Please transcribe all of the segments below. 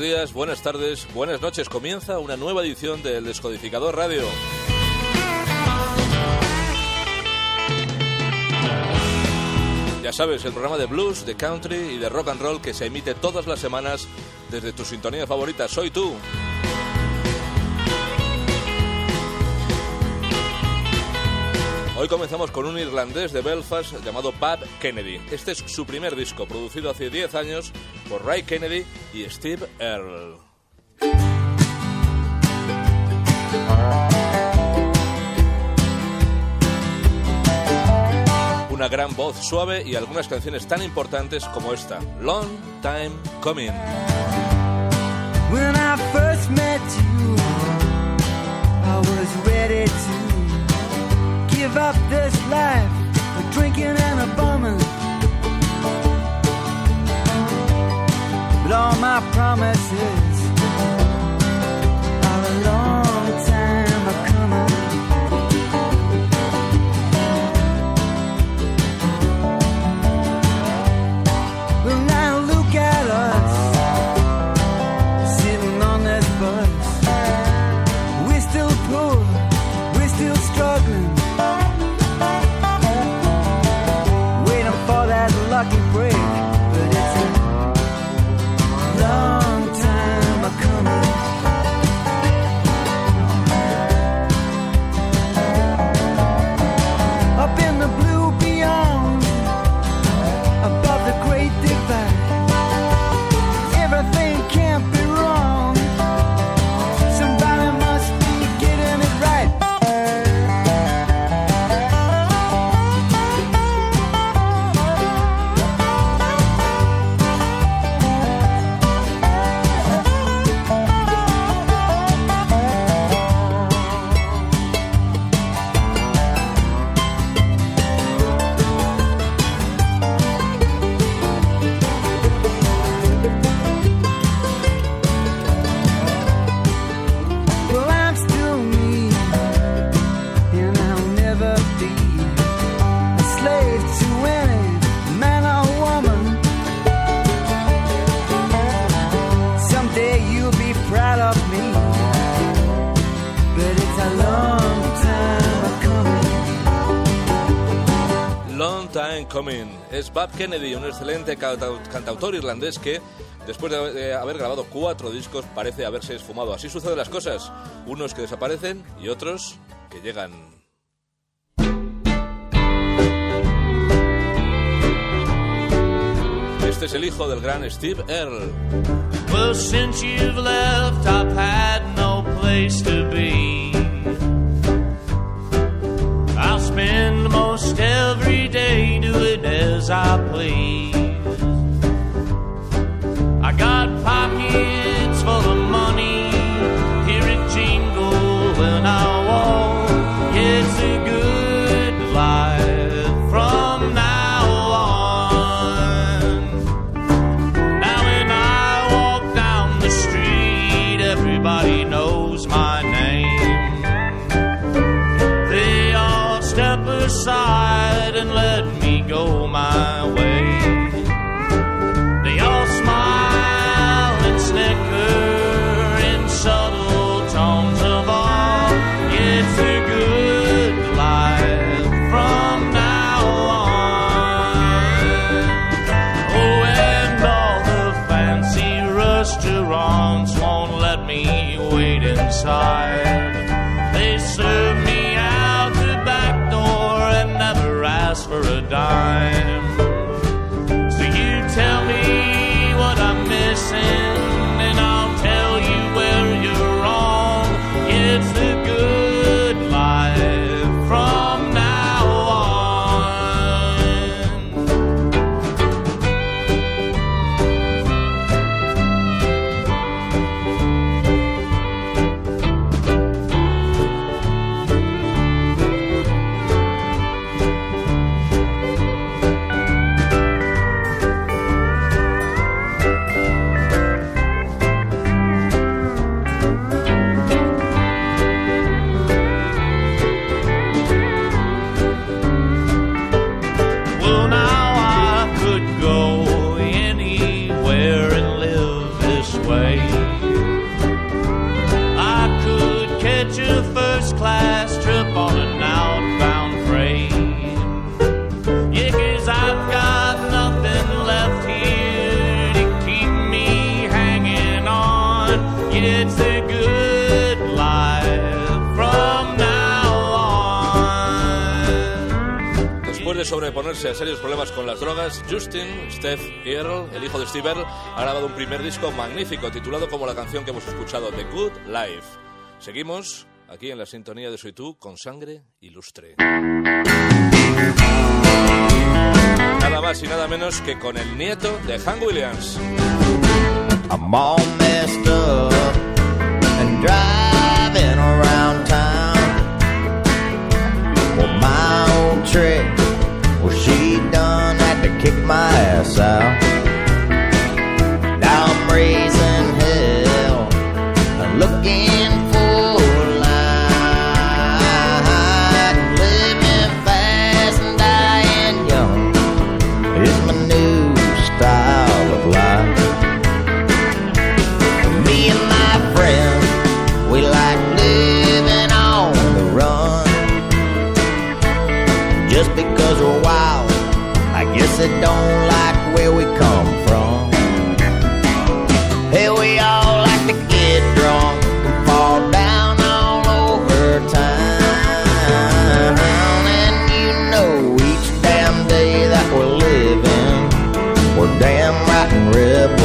Buenos días, buenas tardes, buenas noches. Comienza una nueva edición del Descodificador Radio. Ya sabes, el programa de blues, de country y de rock and roll que se emite todas las semanas desde tu sintonía favorita. Soy tú. Hoy comenzamos con un irlandés de Belfast llamado Bob Kennedy. Este es su primer disco, producido hace 10 años por Ray Kennedy y Steve Earle. Una gran voz suave y algunas canciones tan importantes como esta, Long Time Coming. When I first met you, I give up this life of drinking and a bumming. But all my promises Coming. Es Bob Kennedy, un excelente canta- cantautor irlandés que, después de de haber grabado cuatro discos, parece haberse esfumado. Así suceden las cosas. Unos que desaparecen y otros que llegan. Este es el hijo del gran Steve Earle. Well, since you've left, I've had no place to be. I'll spend most as I please. Después de sobreponerse a serios problemas con las drogas, Justin Steph Earle, el hijo de Steve Earle, ha grabado un primer disco magnífico titulado como la canción que hemos escuchado, The Good Life. Seguimos aquí en la sintonía de Soy Tú con sangre ilustre. Nada más y nada menos que con el nieto de Hank Williams. I'm all messed up driving around town. Well, my old trick, well, she done had to kick my ass out. Rip.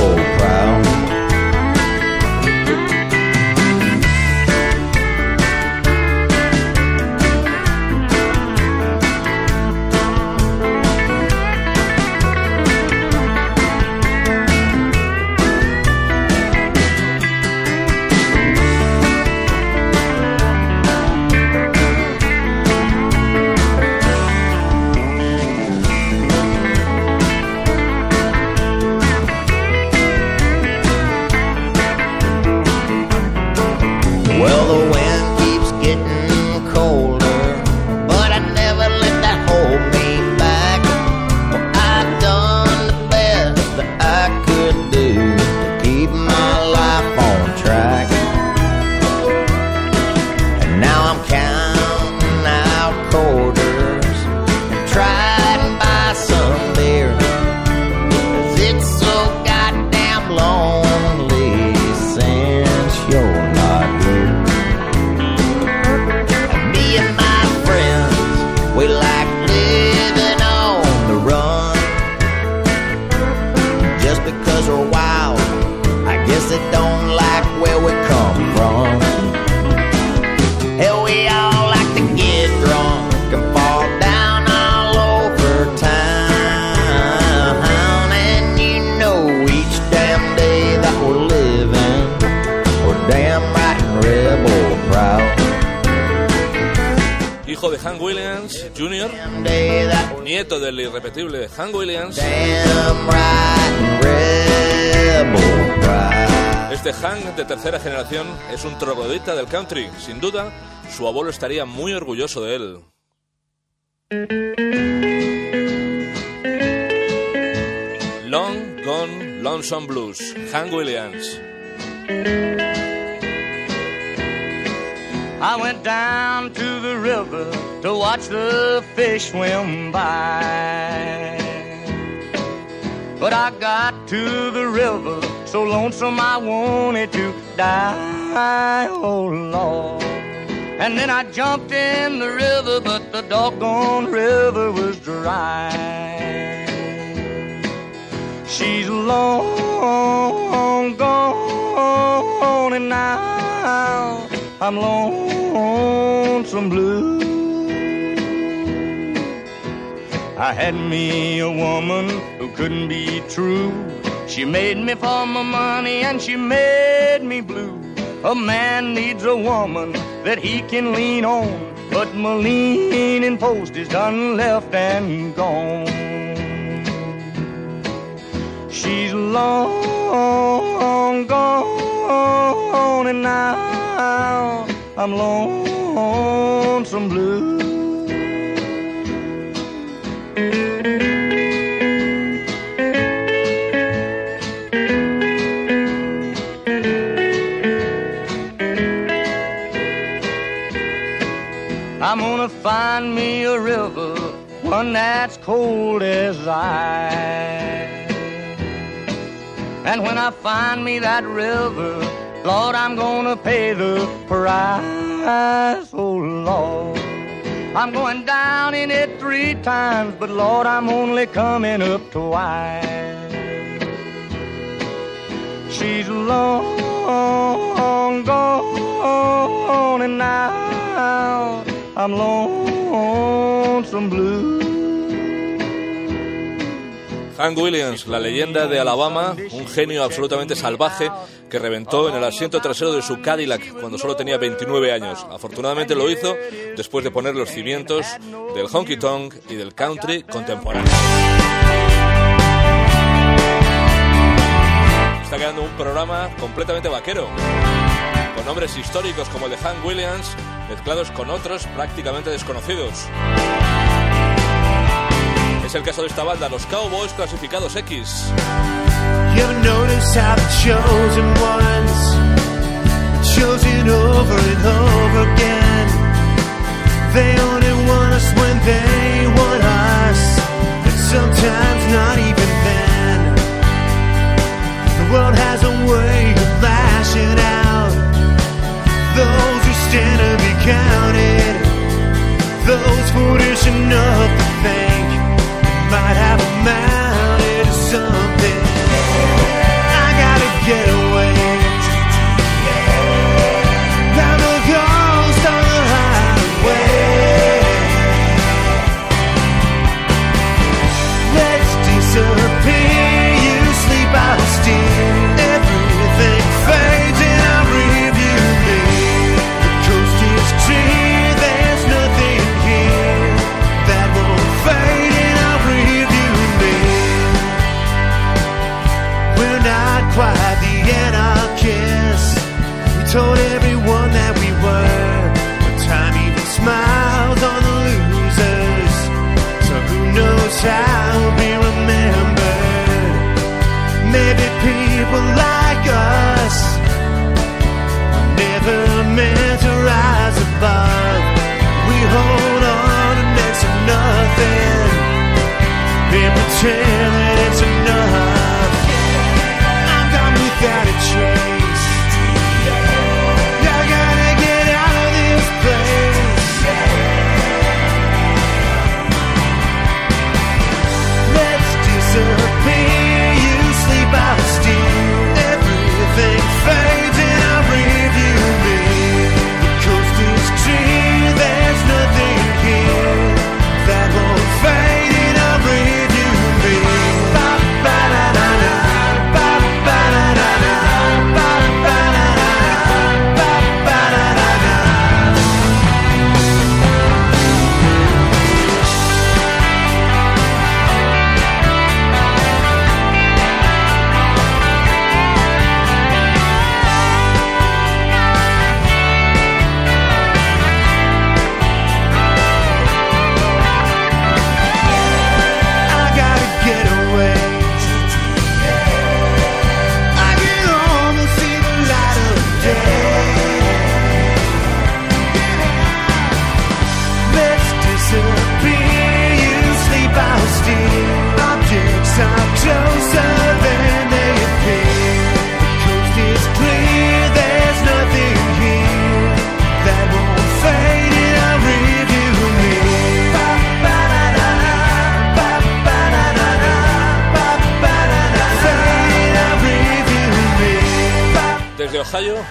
Williams Jr., nieto del irrepetible Hank Williams. Este Hank de tercera generación es un troglodita del country. Sin duda, su abuelo estaría muy orgulloso de él. Long Gone Lonesome Blues, Hank Williams. I went down to the river to watch the fish swim by. But I got to the river so lonesome I wanted to die. Oh Lord. And then I jumped in the river, but the doggone river was dry. She's long gone, and now I'm lonesome blue. I had me a woman who couldn't be true. She made me for my money and she made me blue. A man needs a woman that he can lean on, but my leaning post is done left and gone. She's long gone, and now I'm lonesome blue. I'm gonna find me a river, one that's cold as ice. And when I find me that river, Lord, I'm gonna pay the price. Oh, Lord. I'm going down in it three times, but Lord, I'm only coming up twice. She's long gone, and now I'm lonesome blue. Hank Williams, la leyenda de Alabama, un genio absolutamente salvaje que reventó en el asiento trasero de su Cadillac cuando solo tenía 29 años. Afortunadamente lo hizo después de poner los cimientos del honky tonk y del country contemporáneo. Está quedando un programa completamente vaquero, con nombres históricos como el de Hank Williams, mezclados con otros prácticamente desconocidos. Es el caso de esta banda, los Cowboys clasificados X. You ever notice how the chosen ones are chosen over and over again? They only want us when they want us, but sometimes not even then. The world has a way of lashing out. Those who stand to be counted, those foolish enough to think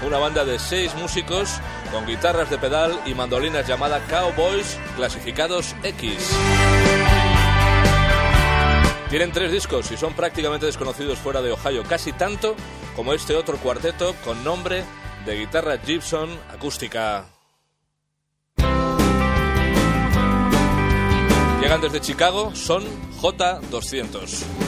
una banda de seis músicos con guitarras de pedal y mandolinas llamada Cowboys, clasificados X. Tienen tres discos y son prácticamente desconocidos fuera de Ohio, casi tanto como este otro cuarteto con nombre de guitarra Gibson acústica. Llegan desde Chicago, son J200.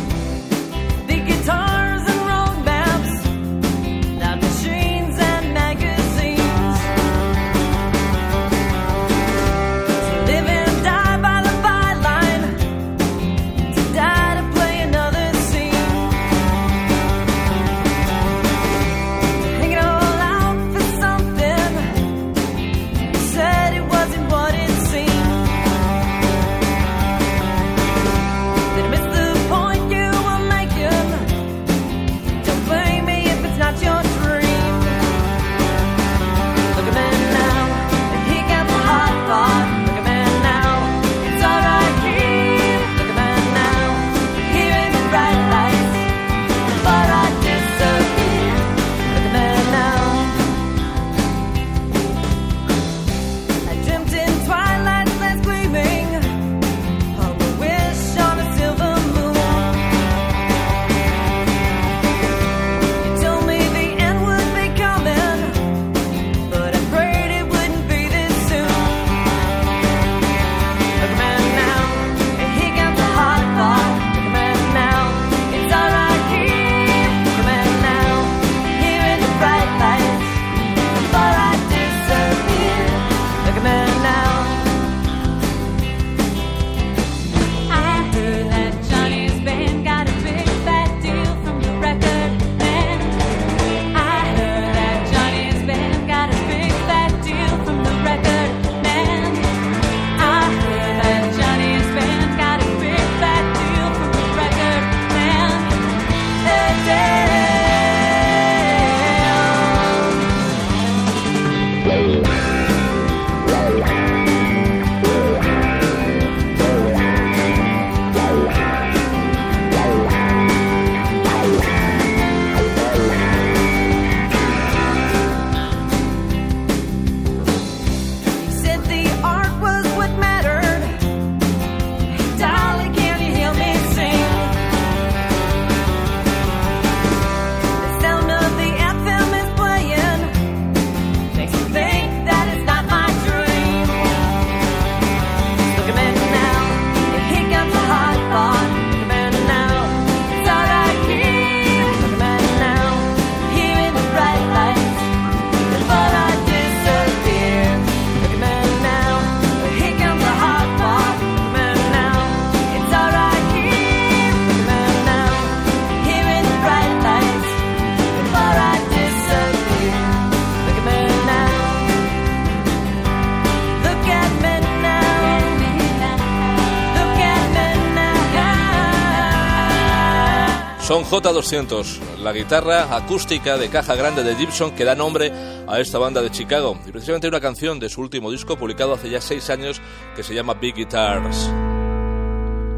J200, la guitarra acústica de caja grande de Gibson que da nombre a esta banda de Chicago. Y precisamente una canción de su último disco publicado hace ya seis años que se llama Big Guitars.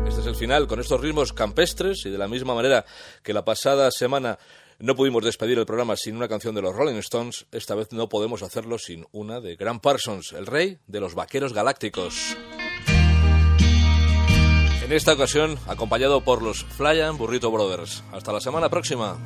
Este es el final con estos ritmos campestres y de la misma manera que la pasada semana no pudimos despedir el programa sin una canción de los Rolling Stones, esta vez no podemos hacerlo sin una de Grant Parsons, el rey de los vaqueros galácticos. En esta ocasión, acompañado por los Flyan Burrito Brothers. Hasta la semana próxima.